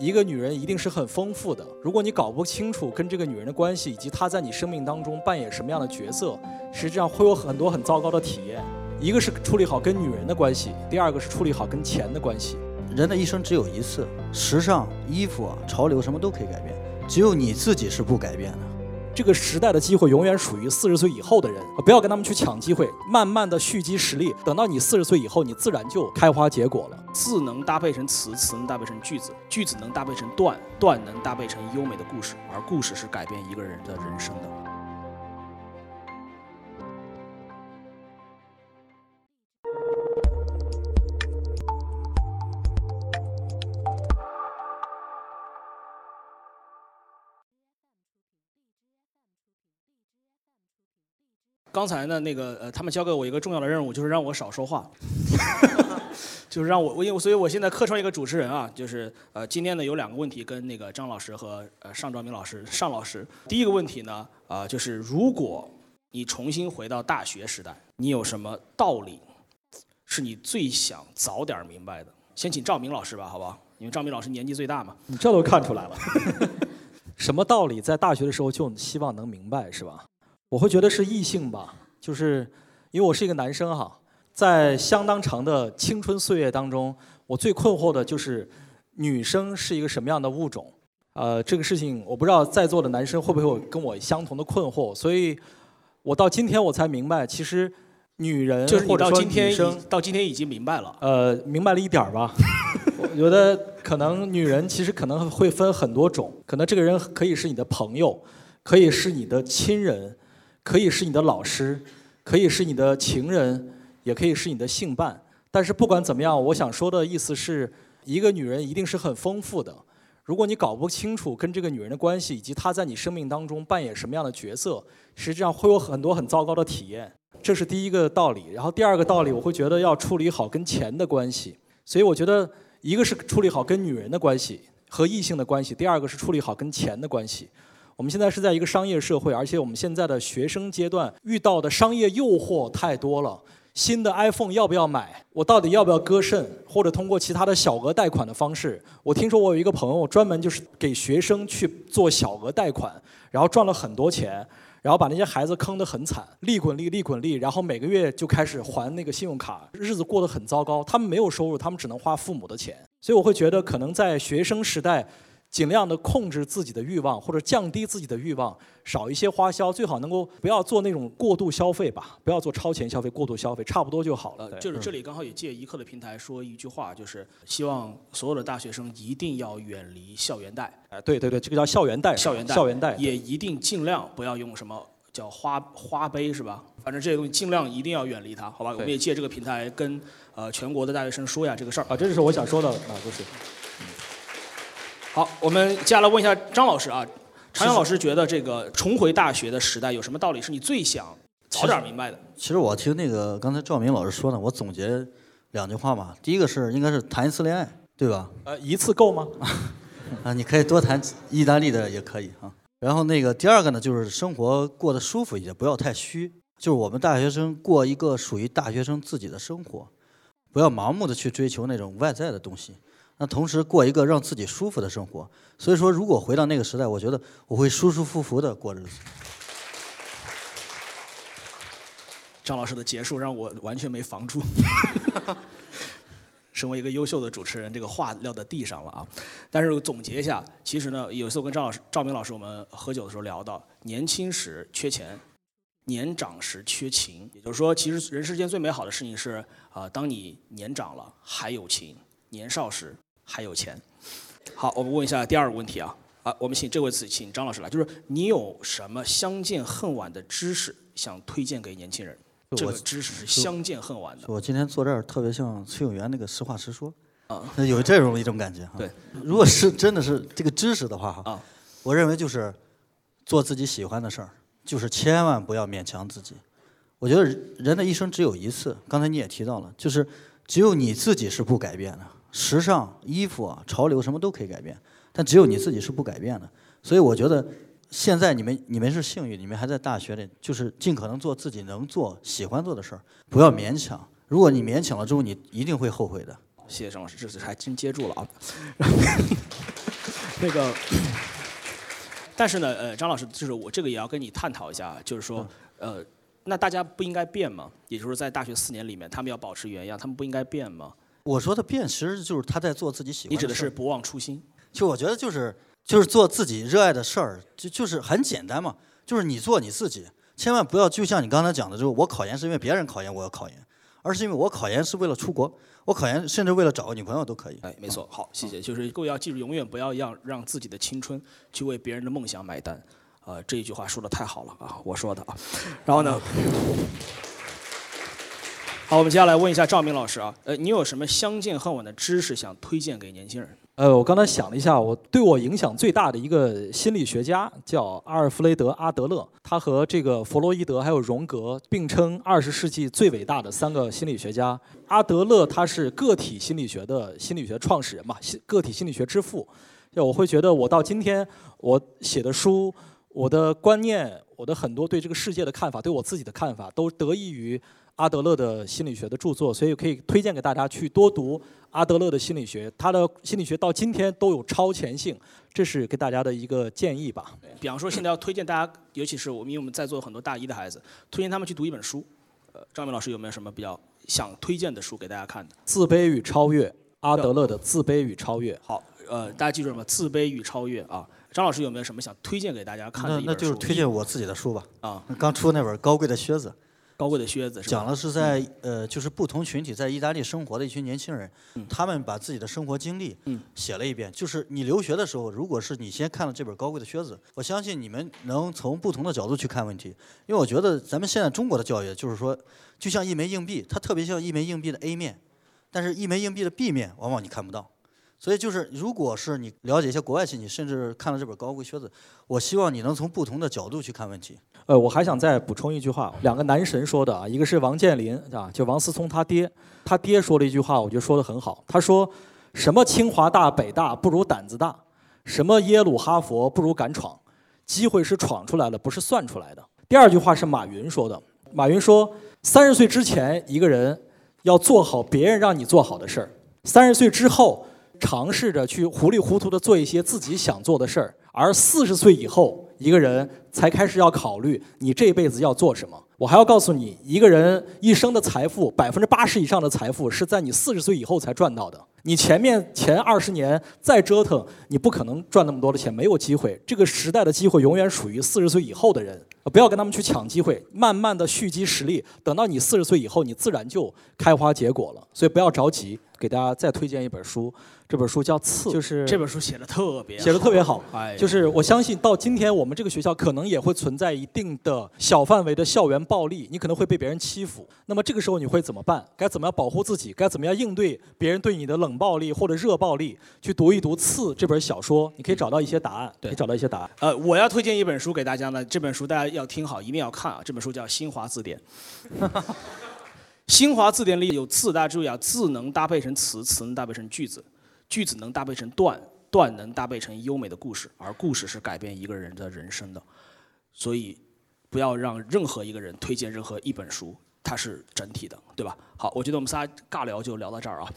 一个女人一定是很丰富的。如果你搞不清楚跟这个女人的关系，以及她在你生命当中扮演什么样的角色，实际上会有很多很糟糕的体验。一个是处理好跟女人的关系，第二个是处理好跟钱的关系。人的一生只有一次，时尚、衣服、潮流什么都可以改变，只有你自己是不改变的。这个时代的机会永远属于四十岁以后的人，不要跟他们去抢机会，慢慢的蓄积实力，等到你四十岁以后，你自然就开花结果了。字能搭配成词，词能搭配成句子，句子能搭配成段，段能搭配成优美的故事，而故事是改变一个人的人生的。刚才呢，那个呃，他们交给我一个重要的任务，就是让我少说话，就是让我我因为所以我现在客串一个主持人啊，就是呃，今天呢有两个问题跟那个张老师和呃尚兆明老师尚老师。第一个问题呢，啊，就是如果你重新回到大学时代，你有什么道理是你最想早点明白的？先请赵明老师吧，好不好？因为赵明老师年纪最大嘛。你这都看出来了，什么道理在大学的时候就希望能明白，是吧？我会觉得是异性吧，就是因为我是一个男生哈，在相当长的青春岁月当中，我最困惑的就是女生是一个什么样的物种。呃，这个事情我不知道在座的男生会不会有跟我相同的困惑，所以我到今天我才明白，其实女人就是你到今天到今天已经明白了。呃，明白了一点儿吧。我觉得可能女人其实可能会分很多种，可能这个人可以是你的朋友，可以是你的亲人，可以是你的老师，可以是你的情人，也可以是你的性伴。但是不管怎么样，我想说的意思是，一个女人一定是很丰富的。如果你搞不清楚跟这个女人的关系，以及她在你生命当中扮演什么样的角色，实际上会有很多很糟糕的体验。这是第一个道理。然后第二个道理，我会觉得要处理好跟钱的关系。所以我觉得，一个是处理好跟女人的关系和异性的关系，第二个是处理好跟钱的关系。我们现在是在一个商业社会，而且我们现在的学生阶段遇到的商业诱惑太多了。新的 iPhone 要不要买？我到底要不要割肾？或者通过其他的小额贷款的方式？我听说我有一个朋友专门就是给学生去做小额贷款，然后赚了很多钱，然后把那些孩子坑得很惨，利滚利，利滚利，然后每个月就开始还那个信用卡，日子过得很糟糕。他们没有收入，他们只能花父母的钱，所以我会觉得可能在学生时代。尽量的控制自己的欲望，或者降低自己的欲望，少一些花销，最好能够不要做那种过度消费吧，不要做超前消费、过度消费，差不多就好了。就是这里刚好也借一课的平台说一句话，就是希望所有的大学生一定要远离校园贷。哎，对对对，这个叫校园贷，校园贷，校园贷也一定尽量不要用什么叫花花呗是吧？反正这些东西尽量一定要远离它，好吧？我们也借这个平台跟呃全国的大学生说一下这个事儿啊，这就是我想说的啊，就是。好，我们接下来问一下张老师啊，常阳老师觉得这个重回大学的时代有什么道理是你最想早点明白的？其实我听那个刚才赵明老师说呢，我总结两句话嘛。第一个是应该是谈一次恋爱，对吧？呃，一次够吗？啊，你可以多谈意大利的也可以啊。然后那个第二个呢，就是生活过得舒服一些，不要太虚。就是我们大学生过一个属于大学生自己的生活，不要盲目的去追求那种外在的东西。那同时过一个让自己舒服的生活，所以说如果回到那个时代，我觉得我会舒舒服服的过日子。张老师的结束让我完全没防住，哈 哈身为一个优秀的主持人，这个话撂在地上了啊！但是我总结一下，其实呢，有一次我跟张老师、赵明老师我们喝酒的时候聊到，年轻时缺钱，年长时缺情。也就是说，其实人世间最美好的事情是啊，当你年长了还有情，年少时。还有钱，好，我们问一下第二个问题啊啊，我们请这位请请张老师来，就是你有什么相见恨晚的知识想推荐给年轻人？这个知识是相见恨晚的。我今天坐这儿特别像崔永元那个实话实说啊，有这种一种感觉哈。对，如果是真的是这个知识的话哈，啊，我认为就是做自己喜欢的事儿，就是千万不要勉强自己。我觉得人的一生只有一次，刚才你也提到了，就是只有你自己是不改变的。时尚、衣服、啊、潮流什么都可以改变，但只有你自己是不改变的。所以我觉得，现在你们你们是幸运，你们还在大学里，就是尽可能做自己能做、喜欢做的事儿，不要勉强。如果你勉强了之后，你一定会后悔的。谢谢张老师，这次还真接住了啊。那个，但是呢，呃，张老师，就是我这个也要跟你探讨一下，就是说，呃，那大家不应该变吗？也就是在大学四年里面，他们要保持原样，他们不应该变吗？我说的变，其实就是他在做自己喜欢你指的是不忘初心？就我觉得就是就是做自己热爱的事儿，就就是很简单嘛，就是你做你自己，千万不要就像你刚才讲的，就是我考研是因为别人考研我要考研，而是因为我考研是为了出国，我考研甚至为了找个女朋友都可以。哎，没错，好，谢谢。就是各位要记住，永远不要让让自己的青春去为别人的梦想买单。呃，这一句话说的太好了啊，我说的啊。然后呢，好，我们接下来问一下赵明老师啊，呃，你有什么相见恨晚的知识想推荐给年轻人？呃，我刚才想了一下，我对我影响最大的一个心理学家叫阿尔弗雷德·阿德勒，他和这个弗洛伊德还有荣格并称二十世纪最伟大的三个心理学家。阿德勒他是个体心理学的心理学创始人嘛，个体心理学之父。就我会觉得，我到今天我写的书，我的观念，我的很多对这个世界的看法，对我自己的看法，都得益于阿德勒的心理学的著作，所以可以推荐给大家去多读阿德勒的心理学。他的心理学到今天都有超前性，这是给大家的一个建议吧。比方说，现在要推荐大家，尤其是我们，因为我们在座有很多大一的孩子，推荐他们去读一本书。呃，张明老师有没有什么比较想推荐的书给大家看的？自卑与超越，阿德勒的自卑与超越。好，呃，大家记住什么？自卑与超越啊。张老师有没有什么想推荐给大家看的那那？就是推荐我自己的书吧。啊，刚出那本《高贵的靴子》，高贵的靴子？讲的是在呃，就是不同群体在意大利生活的一群年轻人，他们把自己的生活经历嗯写了一遍。就是你留学的时候，如果是你先看了这本《高贵的靴子》，我相信你们能从不同的角度去看问题。因为我觉得咱们现在中国的教育就是说，就像一枚硬币，它特别像一枚硬币的 A 面，但是一枚硬币的 B 面往往你看不到。所以就是，如果是你了解一些国外信息，甚至看了这本《高贵靴子》，我希望你能从不同的角度去看问题。呃，我还想再补充一句话，两个男神说的啊，一个是王健林啊，就王思聪他爹，他爹说了一句话，我觉得说的很好。他说：“什么清华大、北大不如胆子大，什么耶鲁、哈佛不如敢闯，机会是闯出来的，不是算出来的。”第二句话是马云说的，马云说：“三十岁之前，一个人要做好别人让你做好的事儿；三十岁之后，尝试着去糊里糊涂的做一些自己想做的事儿，而四十岁以后，一个人才开始要考虑你这辈子要做什么。我还要告诉你，一个人一生的财富，百分之八十以上的财富是在你四十岁以后才赚到的。你前面前二十年再折腾，你不可能赚那么多的钱，没有机会。这个时代的机会永远属于四十岁以后的人，不要跟他们去抢机会，慢慢的蓄积实力，等到你四十岁以后，你自然就开花结果了。所以不要着急。给大家再推荐一本书，这本书叫《刺》，就是这本书写的特别写的特别好。哎，就是我相信到今天，我们这个学校可能也会存在一定的小范围的校园暴力，你可能会被别人欺负。那么这个时候你会怎么办？该怎么样保护自己？该怎么样应对别人对你的冷暴力或者热暴力？去读一读《刺》这本小说，你可以找到一些答案。对可以找到一些答案。呃，我要推荐一本书给大家呢，这本书大家要听好，一定要看啊！这本书叫《新华字典》。新华字典里有字，大家注意啊，字能搭配成词，词能搭配成句子，句子能搭配成段，段能搭配成优美的故事，而故事是改变一个人的人生的。所以，不要让任何一个人推荐任何一本书，它是整体的，对吧？好，我觉得我们仨尬聊就聊到这儿啊。